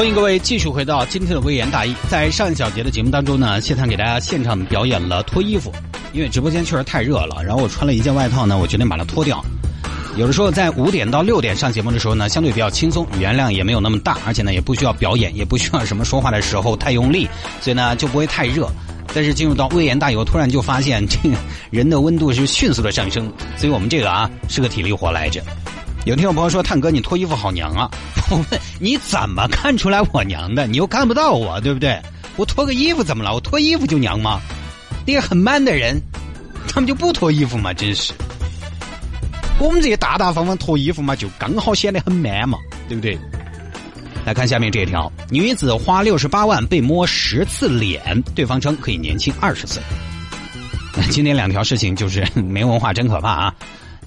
欢迎各位继续回到今天的微言大义。在上一小节的节目当中呢，谢探给大家现场表演了脱衣服，因为直播间确实太热了，然后我穿了一件外套呢，我决定把它脱掉。有的时候在五点到六点上节目的时候呢，相对比较轻松，语言量也没有那么大，而且呢也不需要表演，也不需要什么说话的时候太用力，所以呢就不会太热。但是进入到微言大义，我突然就发现这个人的温度是迅速的上升，所以我们这个啊是个体力活来着。有听众朋友说：“探哥，你脱衣服好娘啊！” 我问你怎么看出来我娘的？你又看不到我，对不对？我脱个衣服怎么了？我脱衣服就娘吗？那些很 man 的人，他们就不脱衣服吗？真是。我们这些大大方方脱衣服嘛，就刚好显得很 man 嘛，对不对？来看下面这条：女子花六十八万被摸十次脸，对方称可以年轻二十岁。今天两条事情就是 没文化真可怕啊！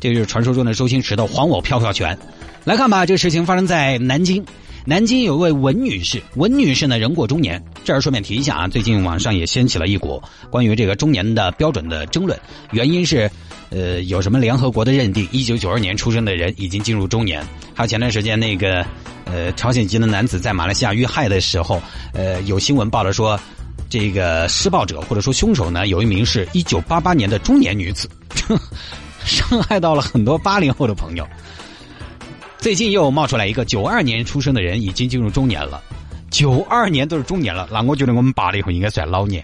这就是传说中的周星驰的还我飘飘拳。来看吧，这个事情发生在南京。南京有一位文女士，文女士呢人过中年。这儿顺便提一下啊，最近网上也掀起了一股关于这个中年的标准的争论。原因是，呃，有什么联合国的认定，一九九二年出生的人已经进入中年。还有前段时间那个，呃，朝鲜籍的男子在马来西亚遇害的时候，呃，有新闻报了说，这个施暴者或者说凶手呢，有一名是一九八八年的中年女子。伤害到了很多八零后的朋友。最近又冒出来一个九二年出生的人，已经进入中年了。九二年都是中年了，那我觉得我们八零后应该算老年。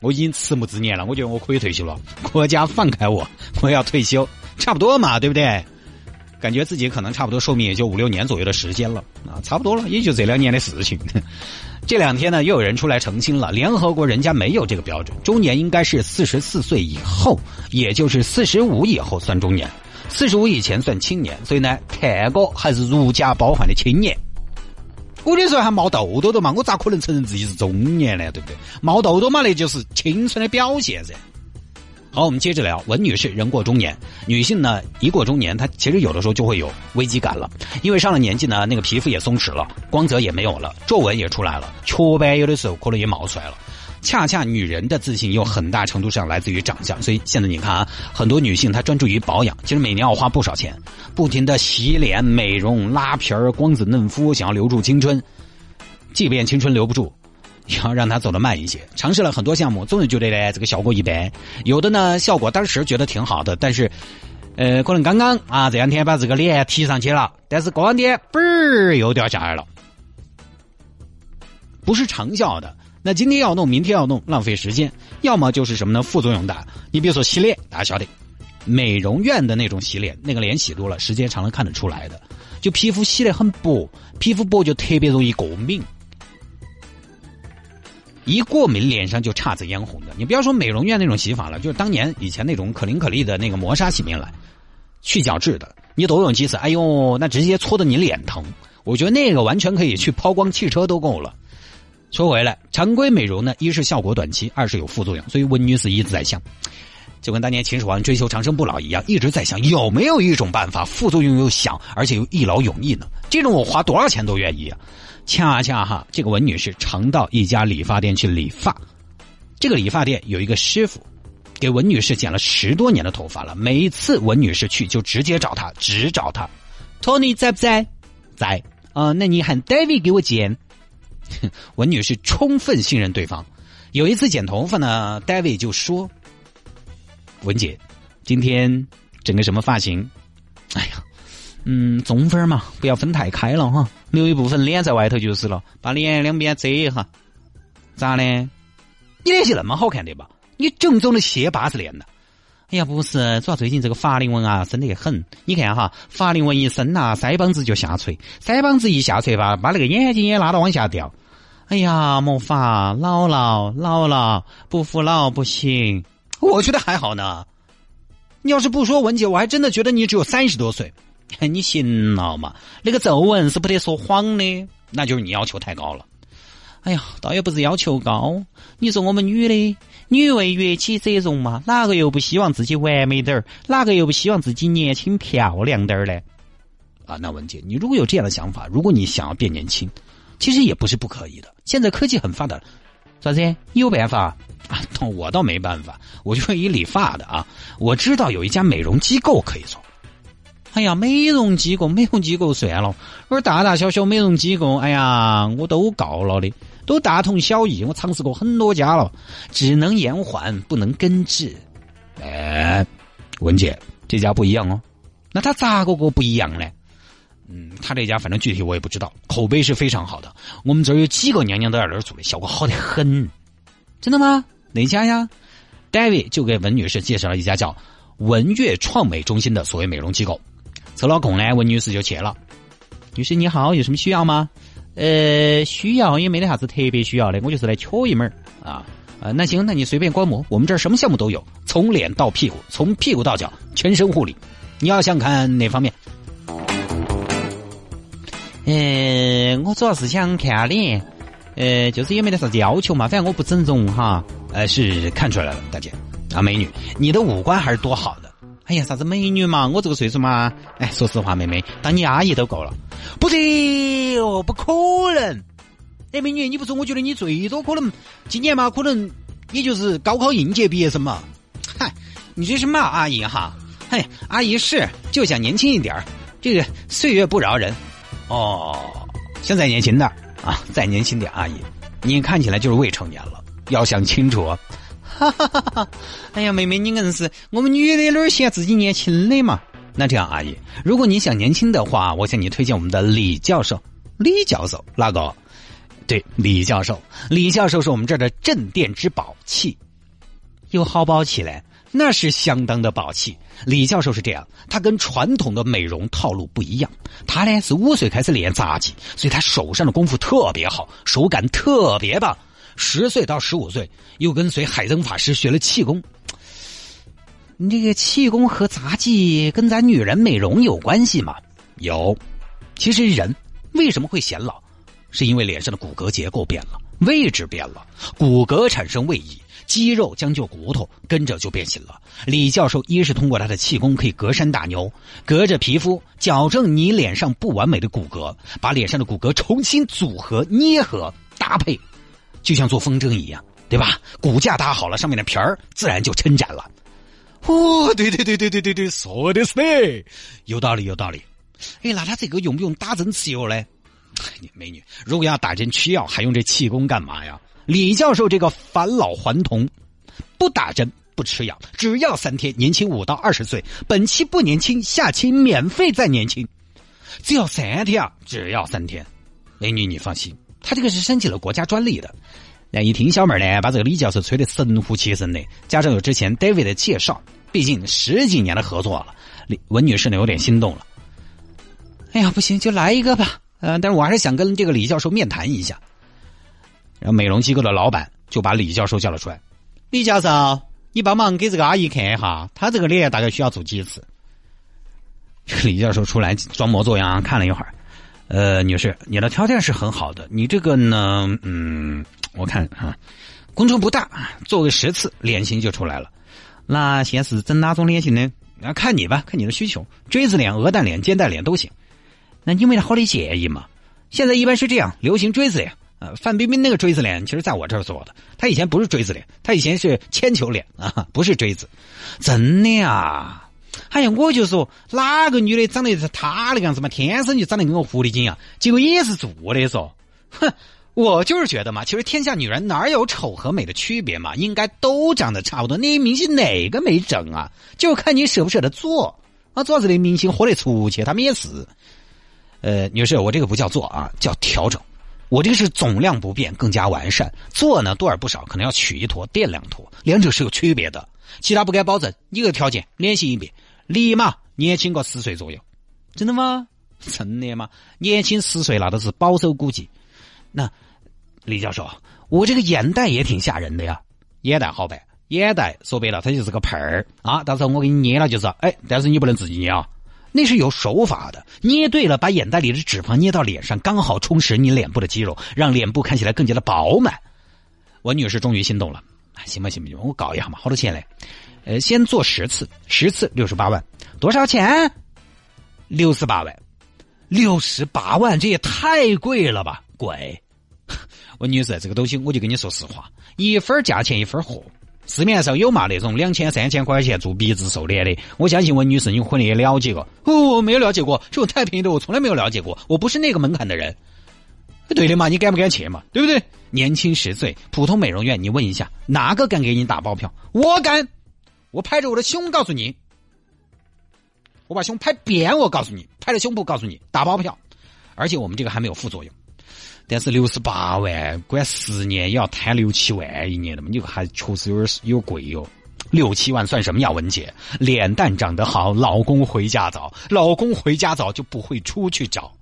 我已经迟暮之年了，我觉得我可以退休了。国家放开我，我要退休，差不多嘛，对不对？感觉自己可能差不多寿命也就五六年左右的时间了啊，差不多了，也就这两年的事情。这两天呢，又有人出来澄清了，联合国人家没有这个标准，中年应该是四十四岁以后，也就是四十五以后算中年，四十五以前算青年。所以呢，看哥还是如假包换的青年。我那时候还冒痘痘的嘛，我咋可能承认自己是中年呢？对不对？冒痘痘嘛，那就是青春的表现噻。好，我们接着聊。文女士人过中年，女性呢一过中年，她其实有的时候就会有危机感了，因为上了年纪呢，那个皮肤也松弛了，光泽也没有了，皱纹也出来了，雀斑有的时候可能也冒出来了。恰恰女人的自信又很大程度上来自于长相，所以现在你看啊，很多女性她专注于保养，其实每年要花不少钱，不停的洗脸、美容、拉皮儿、光子嫩肤，想要留住青春，即便青春留不住。要让他走得慢一些，尝试了很多项目，总是觉得呢这个效果一般。有的呢效果当时觉得挺好的，但是，呃，可能刚刚啊这两天把这个脸提上去了，但是过两天嘣儿又掉下来了，不是长效的。那今天要弄，明天要弄，浪费时间。要么就是什么呢？副作用大。你比如说洗脸，大家晓得，美容院的那种洗脸，那个脸洗多了，时间长了看得出来的。就皮肤洗得很薄，皮肤薄就特别容易过敏。一过敏，脸上就姹紫嫣红的。你不要说美容院那种洗法了，就是当年以前那种可伶可俐的那个磨砂洗面奶，去角质的，你多用几次，哎呦，那直接搓的你脸疼。我觉得那个完全可以去抛光汽车都够了。说回来，常规美容呢，一是效果短期，二是有副作用。所以温女士一直在想，就跟当年秦始皇追求长生不老一样，一直在想有没有一种办法，副作用又小，而且又一劳永逸呢？这种我花多少钱都愿意啊。恰恰哈，这个文女士常到一家理发店去理发。这个理发店有一个师傅，给文女士剪了十多年的头发了。每一次文女士去，就直接找他，只找他。托尼在不在？在。啊，那你喊 David 给我剪。文女士充分信任对方。有一次剪头发呢，David 就说：“文姐，今天整个什么发型？哎呀。”嗯，中分嘛，不要分太开了哈，留一部分脸在外头就是了，把脸两边遮一下。咋的？你脸型那么好看的吧？你正宗的谢八字脸的。哎呀，不是，主要最近这个法令纹啊，深得很。你看哈，法令纹一深呐，腮帮子就下垂，腮帮子一下垂吧，把那个眼睛也拉到往下掉。哎呀，没法，老了，老了，不服老不行。我觉得还好呢。你要是不说文姐，我还真的觉得你只有三十多岁。你行了嘛？那个皱纹是不得说谎的，那就是你要求太高了。哎呀，倒也不是要求高。你说我们女的女为悦己者容嘛，哪个又不希望自己完美点儿？哪个又不希望自己年轻漂亮点儿呢？啊，那文姐，你如果有这样的想法，如果你想要变年轻，其实也不是不可以的。现在科技很发达，啥子？你有办法？啊，我倒没办法，我就是一理发的啊。我知道有一家美容机构可以做。哎呀，美容机构，美容机构算了，我大大小小美容机构，哎呀，我都告了的，都大同小异。我尝试过很多家了，只能延缓，不能根治。哎，文姐，这家不一样哦。那他咋个个不一样呢？嗯，他这家反正具体我也不知道，口碑是非常好的。我们这儿有几个娘娘都在那儿做的，效果好的很。真的吗？哪家呀？David 就给文女士介绍了一家叫文悦创美中心的所谓美容机构。抽了空呢，文女士就去了。女士你好，有什么需要吗？呃，需要也没得啥子特别需要的，我就是来瞧一门啊。呃，那行，那你随便观摩，我们这儿什么项目都有，从脸到屁股，从屁股到脚，全身护理。你要想看哪方面？呃，我主要是想看脸，呃，就是也没得啥子要求嘛，反正我不整容哈。呃，是看出来了，大姐啊，美女，你的五官还是多好的。哎呀，啥子美女嘛！我这个岁数嘛，哎，说实话，妹妹当你阿姨都够了。不对哦，不可能！哎，美女，你不说，我觉得你最多可能今年嘛，可能也就是高考应届毕业生嘛。嗨，你这是骂阿姨哈？嘿，阿姨是就想年轻一点儿这个岁月不饶人。哦，想再年轻点啊，再年轻点，阿姨，你看起来就是未成年了，要想清楚。哈哈哈！哎呀，妹妹，你硬是我们女的哪儿嫌自己年轻的嘛？那这样，阿姨，如果你想年轻的话，我向你推荐我们的李教授。李教授，那个？对，李教授。李教授是我们这儿的镇店之宝器。有好宝器嘞？那是相当的宝气。李教授是这样，他跟传统的美容套路不一样。他呢是五岁开始练杂技，所以他手上的功夫特别好，手感特别棒。十岁到十五岁，又跟随海灯法师学了气功。你这个气功和杂技跟咱女人美容有关系吗？有。其实人为什么会显老，是因为脸上的骨骼结构变了，位置变了，骨骼产生位移，肌肉将就骨头跟着就变形了。李教授一是通过他的气功可以隔山打牛，隔着皮肤矫正你脸上不完美的骨骼，把脸上的骨骼重新组合、捏合、搭配。就像做风筝一样，对吧？骨架搭好了，上面的皮儿自然就撑展了。哦，对对对对对对对，说的是，有道理有道理。哎，那他这个用不用打针吃药呢美女，如果要打针吃药，还用这气功干嘛呀？李教授这个返老还童，不打针不吃药，只要三天，年轻五到二十岁。本期不年轻，下期免费再年轻，只要三天啊！只要三天，美女你放心。他这个是申请了国家专利的，那一听小妹儿呢，把这个李教授吹得神乎其神的，加上有之前 David 的介绍，毕竟十几年的合作了，李文女士呢有点心动了。哎呀，不行，就来一个吧，呃，但是我还是想跟这个李教授面谈一下。然后美容机构的老板就把李教授叫了出来，李教授，你帮忙给这个阿姨看一下，她这个脸大概需要做几次？李教授出来装模作样看了一会儿。呃，女士，你的条件是很好的，你这个呢，嗯，我看啊，工程不大，做个十次脸型就出来了。那现在是整哪种脸型呢？那看你吧，看你的需求，锥子脸、鹅蛋脸、尖蛋脸都行。那你没得好的建议嘛？现在一般是这样，流行锥子脸。呃，范冰冰那个锥子脸，其实在我这儿做的，她以前不是锥子脸，她以前是铅球脸啊，不是锥子。真的呀？哎呀，我就说哪个女的长得是她那个样子嘛，天生就长得跟个狐狸精一样，结果也是做的嗦。哼，我就是觉得嘛，其实天下女人哪有丑和美的区别嘛，应该都长得差不多。那些明星哪个没整啊？就看你舍不舍得做啊。主要是那明星豁得出去，他们也是。呃，女士，我这个不叫做啊，叫调整。我这个是总量不变，更加完善。做呢多而不少，可能要取一坨垫两坨，两者是有区别的。其他不敢保证，一个条件，脸型一变。立马年轻个十岁左右，真的吗？真的吗？年轻十岁那都是保守估计。那李教授，我这个眼袋也挺吓人的呀。眼袋好办，眼袋说白了它就是个盆儿啊。到时候我给你捏了就是，哎，但是你不能自己捏啊，那是有手法的。捏对了，把眼袋里的脂肪捏到脸上，刚好充实你脸部的肌肉，让脸部看起来更加的饱满。我女士终于心动了，行吧行吧行吧，我搞一下嘛，好多钱嘞？呃，先做十次，十次六十八万，多少钱？六十八万，六十八万，这也太贵了吧？贵。文女士，这个东西我就跟你说实话，一分价钱一分货。市面上有嘛那种两千三千块钱做鼻子瘦脸的？我相信文女士你可能也了解过。哦，没有了解过，这种太便宜的我从来没有了解过。我不是那个门槛的人。对的嘛，你敢不敢去嘛？对不对？年轻十岁，普通美容院，你问一下，哪个敢给你打包票？我敢，我拍着我的胸告诉你，我把胸拍扁，我告诉你，拍着胸部告诉你，打包票。而且我们这个还没有副作用。但是六十八万，管十年也要摊六七万一年的嘛，你还确实有点有贵哟。六七万算什么呀，文姐？脸蛋长得好，老公回家早，老公回家早就不会出去找，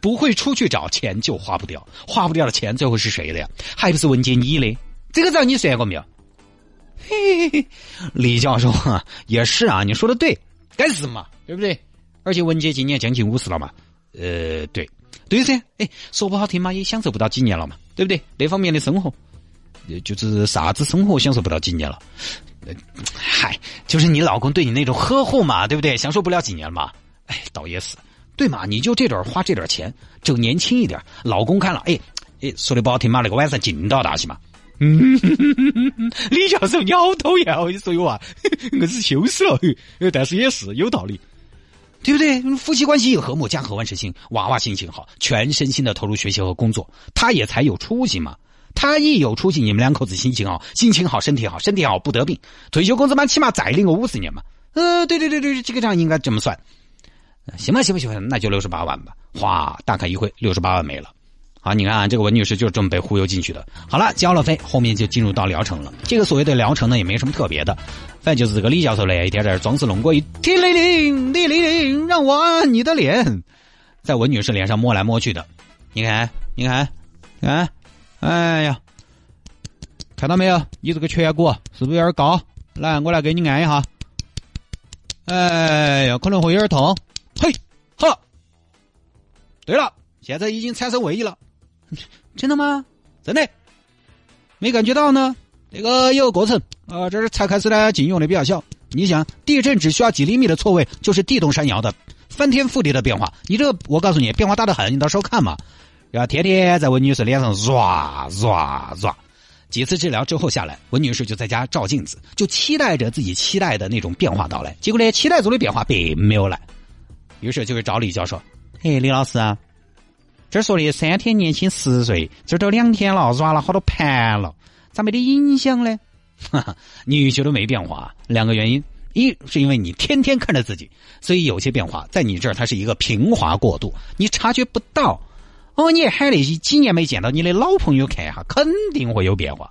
不会出去找钱就花不掉，花不掉的钱最后是谁的呀？还不是文姐你的？这个账你算过没有？嘿嘿嘿，李教授啊，也是啊，你说的对，该死嘛，对不对？而且文姐今年将近五十了嘛，呃，对。对噻，哎，说不好听嘛，也享受不到几年了嘛，对不对？那方面的生活，就是啥子生活享受不到几年了？嗨，就是你老公对你那种呵护嘛，对不对？享受不了几年嘛？哎，倒也是，对嘛？你就这点花这点钱，就年轻一点，老公看了，哎哎，说的不好听嘛，那个晚上劲道大些嘛。嗯，李教授你好讨厌哦，你说有啊，我是羞死了，但是也是有道理。对不对？夫妻关系和睦，家和万事兴，娃娃心情好，全身心的投入学习和工作，他也才有出息嘛。他一有出息，你们两口子心情好，心情好，身体好，身体好不得病，退休工资嘛，起码再领个五十年嘛。呃，对对对对，这个账应该这么算。行吧，行吧，行吧，那就六十八万吧。哗，大开一会，六十八万没了。好，你看啊这个文女士就是这么被忽悠进去的。好了，交了费，后面就进入到疗程了。这个所谓的疗程呢，也没什么特别的，反正就是这个李教授呢，一天在装死弄鬼，天灵灵，地灵灵，让我按你的脸，在文女士脸上摸来摸去的。你看，你看，你看，哎呀，看到没有？你这个颧骨是不是有点高？来，我来给你按一下。哎呀，可能会有点痛。嘿，好。对了，现在已经产生位移了。真的吗？真的，没感觉到呢。这个有过程啊，这是才开始呢，禁用的比较小。你想，地震只需要几厘米的错位，就是地动山摇的翻天覆地的变化。你这个，我告诉你，变化大得很，你到时候看嘛。然后天天在温女士脸上刷刷刷。几次治疗之后下来，温女士就在家照镜子，就期待着自己期待的那种变化到来。结果呢，期待中的变化并没有来。于是就去找李教授。嘿，李老师啊。这说的三天年轻十岁，这都两天了，软了好多盘了，咋没得影响呢？哈哈，你觉得没变化，两个原因：一是因为你天天看着自己，所以有些变化在你这儿它是一个平滑过渡，你察觉不到。哦，你喊那些几年没见到你的老朋友看一下，肯定会有变化。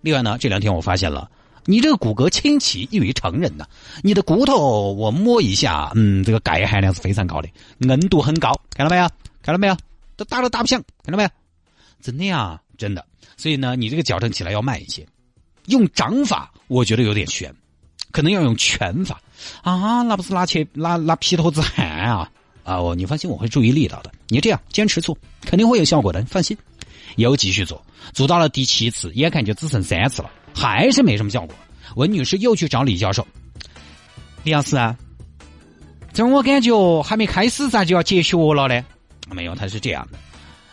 另外呢，这两天我发现了，你这个骨骼清奇异于常人呐，你的骨头我摸一下，嗯，这个钙含量是非常高的，硬度很高，看到没有？看到没有？都打都打不响，看到没有？真的呀，真的。所以呢，你这个矫正起来要慢一些。用掌法，我觉得有点悬，可能要用拳法啊，那不是拿去拿拿皮头子汗啊啊！我你放心，我会注意力道的。你这样坚持做，肯定会有效果的，你放心。又继续做，做到了第七次，眼看就只剩三次了，还是没什么效果。温女士又去找李教授，李老师啊，这我感觉还没开始，咋就要结学了呢？没有，它是这样的，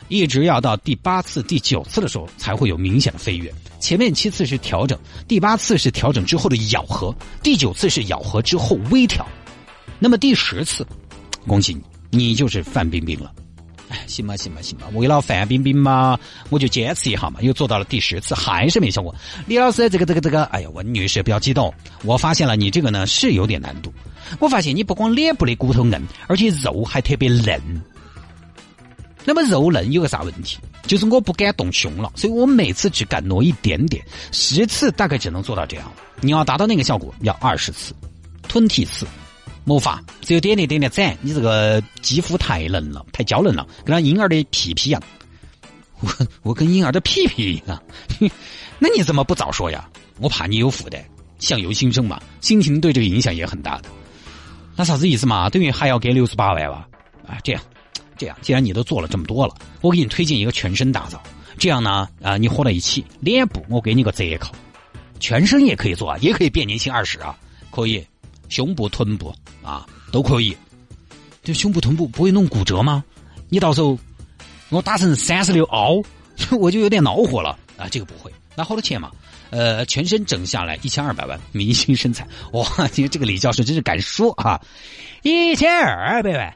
一直要到第八次、第九次的时候才会有明显的飞跃。前面七次是调整，第八次是调整之后的咬合，第九次是咬合之后微调。那么第十次，恭喜你，你就是范冰冰了。哎，行吧，行吧，行吧，为了范冰冰嘛，我就坚持一下嘛，又做到了第十次，还是没效果。李老师，这个这个这个，哎呀，文女士不要激动，我发现了你这个呢是有点难度。我发现你不光脸部的骨头硬，而且肉还特别嫩。那么肉嫩有个啥问题？就是我不敢动胸了，所以我每次只敢挪一点点，十次大概只能做到这样。你要达到那个效果，要二十次，吞体次，没法，只有点点点点攒。你这个肌肤太嫩了，太娇嫩了，跟那婴儿的屁屁一样。我我跟婴儿的屁屁一样，那你怎么不早说呀？我怕你有负担，相由心生嘛，心情对这个影响也很大的。那啥子意思嘛？等于还要给六十八万吧？啊，这样。这样，既然你都做了这么多了，我给你推荐一个全身打造。这样呢，啊，你合在一起，脸部我给你个折扣，全身也可以做啊，也可以变年轻二十啊，可以，胸部、臀部啊都可以。这胸部、臀部不会弄骨折吗？你到时候我打成三十六凹，我就有点恼火了啊！这个不会，那好多钱嘛？呃，全身整下来一千二百万，明星身材哇！你 这个李教授真是敢说啊！一千二百万，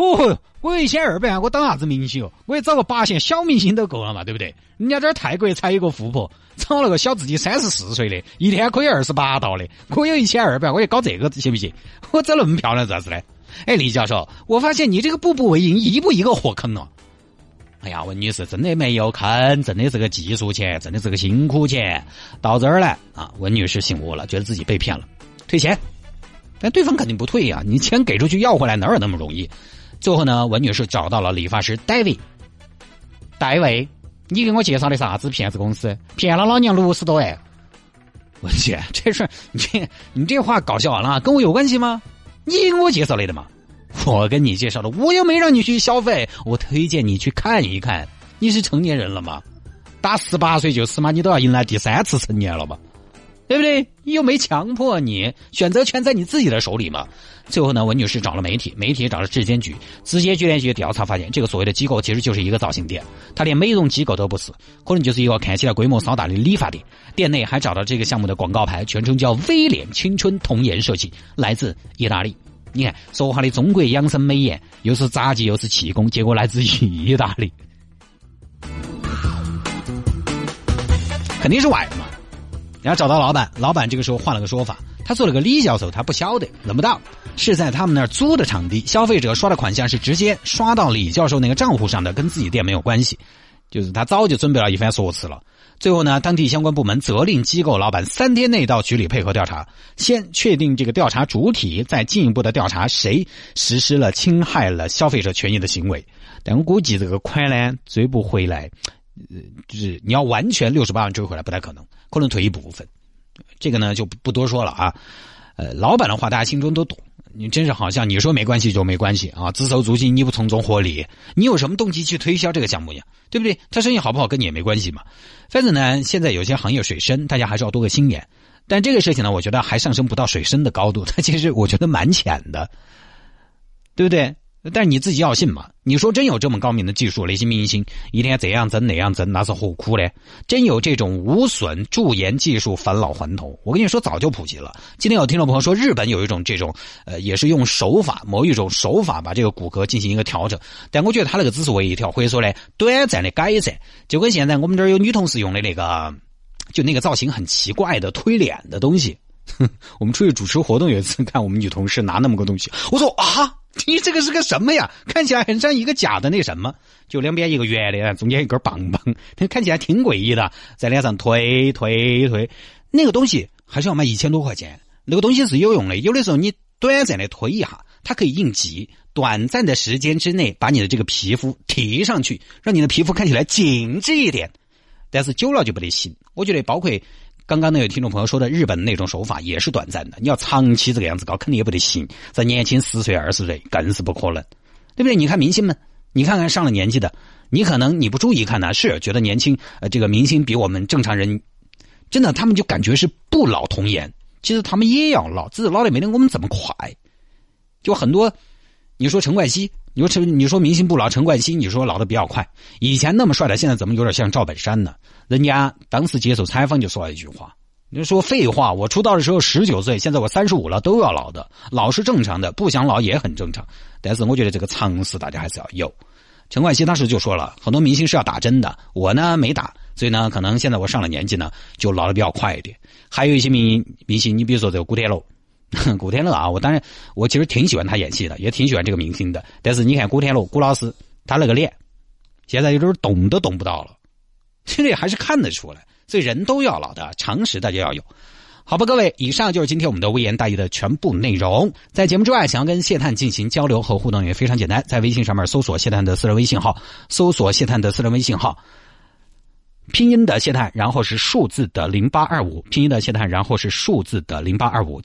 哦，我一千二百万，我当啥子明星哦？我也找个八线小明星都够了嘛，对不对？人家这儿泰国才有个富婆，找了个小自己三十四岁的，一天可以二十八道的。我有一千二百万，我也搞这个行不行？我长那么漂亮，咋子呢？哎，李教授，我发现你这个步步为营，一步一个火坑哦。哎呀，文女士真的没有坑，挣的是个技术钱，挣的是个辛苦钱。到这儿来啊，文女士醒悟了，觉得自己被骗了，退钱。但对方肯定不退呀，你钱给出去要回来哪有那么容易？最后呢，文女士找到了理发师戴维。戴维，你给我介绍的啥子骗子公司？骗了老娘六十多万。文姐，这事你你这话搞笑完了，跟我有关系吗？你给我介绍来的嘛？我跟你介绍的，我又没让你去消费，我推荐你去看一看。你是成年人了吗？打十八岁就死嘛？你都要迎来第三次成年了吧？对不对？又没强迫你，选择权在你自己的手里嘛。最后呢，文女士找了媒体，媒体找了质监局，质监局联系调查发现，这个所谓的机构其实就是一个造型店，它连美容机构都不是，可能就是一个看起来规模稍大的理发店。店内还找到这个项目的广告牌，全称叫“微脸青春童颜设计”，来自意大利。你看，说话的中国养生美颜，又是杂技又是气功，结果来自于意大利，肯定是外嘛。然后找到老板，老板这个时候换了个说法，他做了个李教授，他不晓得，轮不到，是在他们那儿租的场地，消费者刷的款项是直接刷到李教授那个账户上的，跟自己店没有关系，就是他早就准备了一番说辞了。最后呢，当地相关部门责令机构老板三天内到局里配合调查，先确定这个调查主体，再进一步的调查谁实施了侵害了消费者权益的行为。但我估计这个款呢追不回来，呃，就是你要完全六十八万追回来不太可能，可能退一部分。这个呢就不多说了啊。呃，老板的话大家心中都懂。你真是好像你说没关系就没关系啊！自筹租金你不从中获利，你有什么动机去推销这个项目呀？对不对？他生意好不好跟你也没关系嘛。反正呢，现在有些行业水深，大家还是要多个心眼。但这个事情呢，我觉得还上升不到水深的高度，它其实我觉得蛮浅的，对不对？但是你自己要信嘛？你说真有这么高明的技术，那些明星一天这样整那样整，那是何苦呢？真有这种无损驻颜技术返老还童，我跟你说早就普及了。今天有听众朋友说，日本有一种这种，呃，也是用手法某一种手法把这个骨骼进行一个调整，但我觉得他那个只是微调，或者说呢短暂的改善，就跟现在我们这儿有女同事用的那个，就那个造型很奇怪的推脸的东西。我们出去主持活动有一次，看我们女同事拿那么个东西，我说啊。你这个是个什么呀？看起来很像一个假的那什么，就两边一个圆的，中间一根棒棒，看起来挺诡异的，在脸上推推推。那个东西还是要卖一千多块钱。那个东西是有用的，有的时候你短暂的推一下，它可以应急，短暂的时间之内把你的这个皮肤提上去，让你的皮肤看起来紧致一点。但是久了就不得行。我觉得包括。刚刚那位听众朋友说的日本那种手法也是短暂的，你要长期这个样子搞，肯定也不得行。在年轻十岁二十岁更是不可能，对不对？你看明星们，你看看上了年纪的，你可能你不注意看呢，是觉得年轻呃这个明星比我们正常人，真的他们就感觉是不老童颜，其实他们也要老，只是老的没得我们这么快。就很多，你说陈冠希。你说陈，你说明星不老，陈冠希，你说老的比较快。以前那么帅的，现在怎么有点像赵本山呢？人家当时接受采访就说了一句话：“你说废话，我出道的时候十九岁，现在我三十五了，都要老的，老是正常的，不想老也很正常。但是我觉得这个常识大家还是要有。”陈冠希当时就说了很多明星是要打针的，我呢没打，所以呢可能现在我上了年纪呢就老的比较快一点。还有一些明明星，你比如说这个古天乐。古天乐啊，我当然我其实挺喜欢他演戏的，也挺喜欢这个明星的。但是你看古天乐，古老师他那个脸，现在有点动都动不到了，这里还是看得出来。所以人都要老的常识，大家要有。好吧，各位，以上就是今天我们的微言大义的全部内容。在节目之外，想要跟谢探进行交流和互动也非常简单，在微信上面搜索谢探的私人微信号，搜索谢探的私人微信号，拼音的谢探，然后是数字的零八二五，拼音的谢探，然后是数字的零八二五。